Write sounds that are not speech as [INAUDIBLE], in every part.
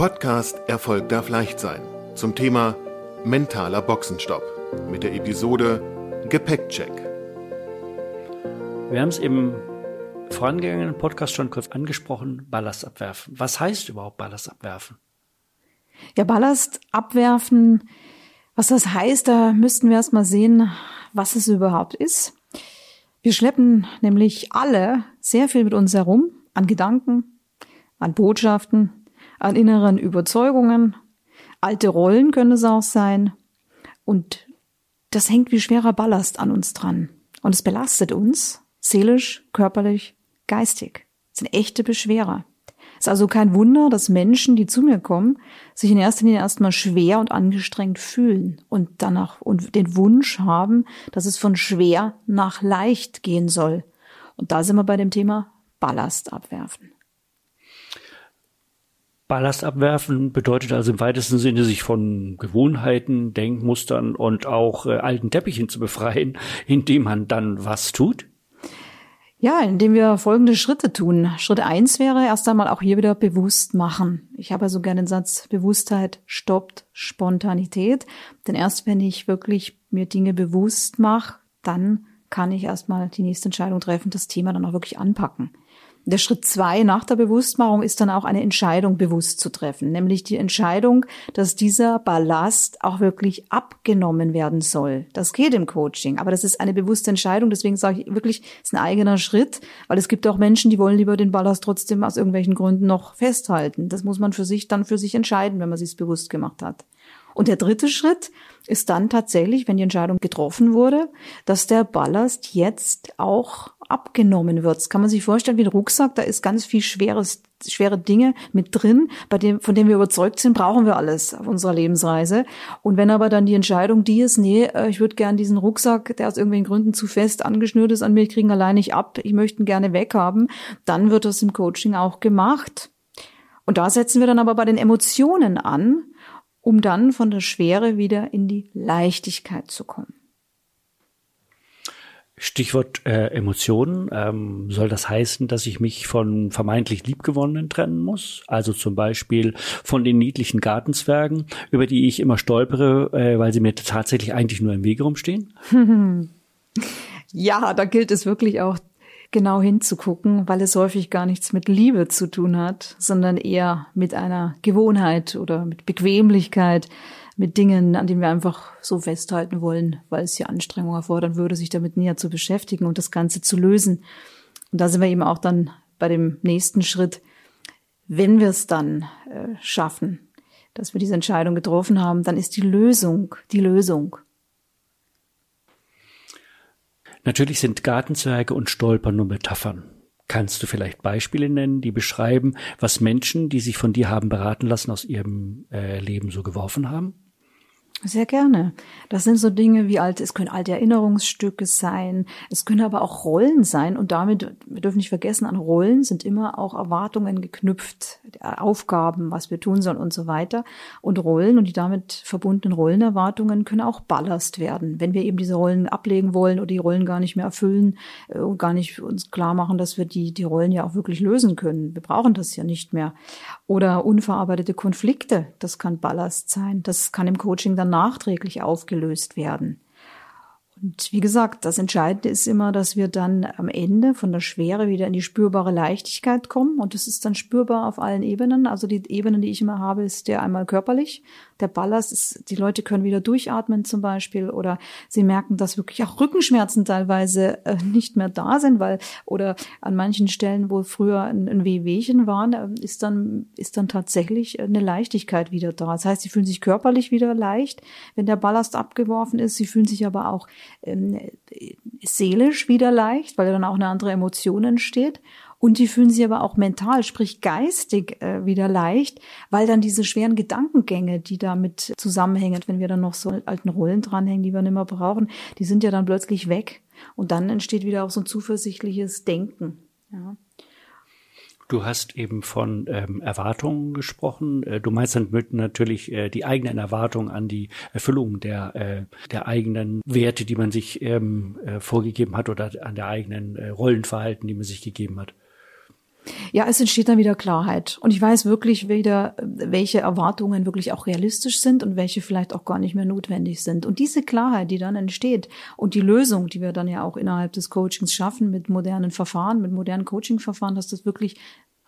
Podcast Erfolg darf leicht sein zum Thema mentaler Boxenstopp mit der Episode Gepäckcheck. Wir haben es im vorangegangenen Podcast schon kurz angesprochen, Ballast abwerfen. Was heißt überhaupt Ballast abwerfen? Ja, Ballast abwerfen, was das heißt, da müssten wir erst mal sehen, was es überhaupt ist. Wir schleppen nämlich alle sehr viel mit uns herum an Gedanken, an Botschaften, an inneren Überzeugungen. Alte Rollen können es auch sein. Und das hängt wie schwerer Ballast an uns dran. Und es belastet uns, seelisch, körperlich, geistig. Es sind echte Beschwerer. Es ist also kein Wunder, dass Menschen, die zu mir kommen, sich in erster Linie erstmal schwer und angestrengt fühlen und danach und den Wunsch haben, dass es von schwer nach leicht gehen soll. Und da sind wir bei dem Thema Ballast abwerfen. Ballast abwerfen bedeutet also im weitesten Sinne, sich von Gewohnheiten, Denkmustern und auch äh, alten Teppichen zu befreien, [LAUGHS] indem man dann was tut? Ja, indem wir folgende Schritte tun. Schritt eins wäre erst einmal auch hier wieder bewusst machen. Ich habe also gerne den Satz, Bewusstheit stoppt Spontanität. Denn erst wenn ich wirklich mir Dinge bewusst mache, dann kann ich erstmal die nächste Entscheidung treffen, das Thema dann auch wirklich anpacken. Der Schritt zwei nach der Bewusstmachung ist dann auch eine Entscheidung bewusst zu treffen, nämlich die Entscheidung, dass dieser Ballast auch wirklich abgenommen werden soll. Das geht im Coaching, aber das ist eine bewusste Entscheidung. Deswegen sage ich wirklich, es ist ein eigener Schritt, weil es gibt auch Menschen, die wollen lieber den Ballast trotzdem aus irgendwelchen Gründen noch festhalten. Das muss man für sich dann für sich entscheiden, wenn man sich bewusst gemacht hat. Und der dritte Schritt ist dann tatsächlich, wenn die Entscheidung getroffen wurde, dass der Ballast jetzt auch abgenommen wird. Das kann man sich vorstellen wie ein Rucksack, da ist ganz viel schweres, schwere Dinge mit drin, bei dem, von dem wir überzeugt sind, brauchen wir alles auf unserer Lebensreise. Und wenn aber dann die Entscheidung die ist, nee, äh, ich würde gern diesen Rucksack, der aus irgendwelchen Gründen zu fest angeschnürt ist, an mir kriegen allein nicht ab, ich möchte ihn gerne weghaben, dann wird das im Coaching auch gemacht. Und da setzen wir dann aber bei den Emotionen an, um dann von der Schwere wieder in die Leichtigkeit zu kommen. Stichwort äh, Emotionen. Ähm, soll das heißen, dass ich mich von vermeintlich Liebgewonnenen trennen muss? Also zum Beispiel von den niedlichen Gartenzwergen, über die ich immer stolpere, äh, weil sie mir tatsächlich eigentlich nur im Wege rumstehen? [LAUGHS] ja, da gilt es wirklich auch genau hinzugucken, weil es häufig gar nichts mit Liebe zu tun hat, sondern eher mit einer Gewohnheit oder mit Bequemlichkeit, mit Dingen, an denen wir einfach so festhalten wollen, weil es hier Anstrengung erfordern würde, sich damit näher zu beschäftigen und das Ganze zu lösen. Und da sind wir eben auch dann bei dem nächsten Schritt, wenn wir es dann äh, schaffen, dass wir diese Entscheidung getroffen haben, dann ist die Lösung die Lösung. Natürlich sind Gartenzwerge und Stolpern nur Metaphern. Kannst du vielleicht Beispiele nennen, die beschreiben, was Menschen, die sich von dir haben beraten lassen, aus ihrem äh, Leben so geworfen haben? Sehr gerne. Das sind so Dinge wie alte, es können alte Erinnerungsstücke sein, es können aber auch Rollen sein und damit, wir dürfen nicht vergessen, an Rollen sind immer auch Erwartungen geknüpft, Aufgaben, was wir tun sollen und so weiter. Und Rollen und die damit verbundenen Rollenerwartungen können auch Ballast werden, wenn wir eben diese Rollen ablegen wollen oder die Rollen gar nicht mehr erfüllen äh, und gar nicht uns klar machen, dass wir die, die Rollen ja auch wirklich lösen können. Wir brauchen das ja nicht mehr. Oder unverarbeitete Konflikte, das kann Ballast sein. Das kann im Coaching dann nachträglich aufgelöst werden. Und wie gesagt, das Entscheidende ist immer, dass wir dann am Ende von der Schwere wieder in die spürbare Leichtigkeit kommen. Und das ist dann spürbar auf allen Ebenen. Also die Ebenen, die ich immer habe, ist der einmal körperlich. Der Ballast ist, die Leute können wieder durchatmen zum Beispiel oder sie merken, dass wirklich auch Rückenschmerzen teilweise äh, nicht mehr da sind, weil oder an manchen Stellen, wo früher ein, ein Wehwehchen waren, äh, ist dann, ist dann tatsächlich eine Leichtigkeit wieder da. Das heißt, sie fühlen sich körperlich wieder leicht, wenn der Ballast abgeworfen ist. Sie fühlen sich aber auch seelisch wieder leicht, weil dann auch eine andere Emotion entsteht. Und die fühlen sich aber auch mental, sprich geistig äh, wieder leicht, weil dann diese schweren Gedankengänge, die damit zusammenhängen, wenn wir dann noch so alten Rollen dranhängen, die wir nicht mehr brauchen, die sind ja dann plötzlich weg. Und dann entsteht wieder auch so ein zuversichtliches Denken. Ja. Du hast eben von ähm, Erwartungen gesprochen. Äh, du meinst damit natürlich äh, die eigenen Erwartungen an die Erfüllung der, äh, der eigenen Werte, die man sich ähm, äh, vorgegeben hat oder an der eigenen äh, Rollenverhalten, die man sich gegeben hat. Ja, es entsteht dann wieder Klarheit. Und ich weiß wirklich wieder, welche Erwartungen wirklich auch realistisch sind und welche vielleicht auch gar nicht mehr notwendig sind. Und diese Klarheit, die dann entsteht und die Lösung, die wir dann ja auch innerhalb des Coachings schaffen mit modernen Verfahren, mit modernen Coaching-Verfahren, dass das wirklich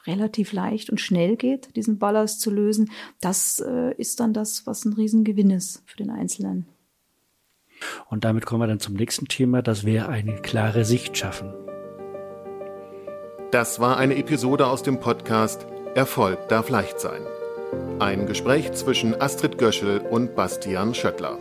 relativ leicht und schnell geht, diesen Ballast zu lösen, das äh, ist dann das, was ein Riesengewinn ist für den Einzelnen. Und damit kommen wir dann zum nächsten Thema, dass wir eine klare Sicht schaffen. Das war eine Episode aus dem Podcast Erfolg darf leicht sein. Ein Gespräch zwischen Astrid Göschel und Bastian Schöttler.